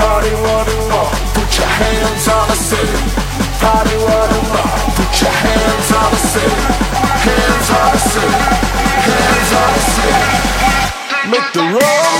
Party what you want, put your hands on the ceiling. Party what you want, put your hands on the ceiling. Hands on the ceiling, hands on the ceiling. Make the room.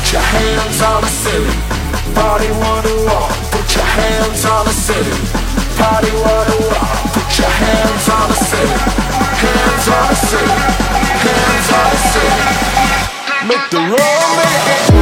Put your hands on the a rock. Put your hands on the a rock. Put your hands on the city. Hands on the city. Hands on the city. Make the road make it.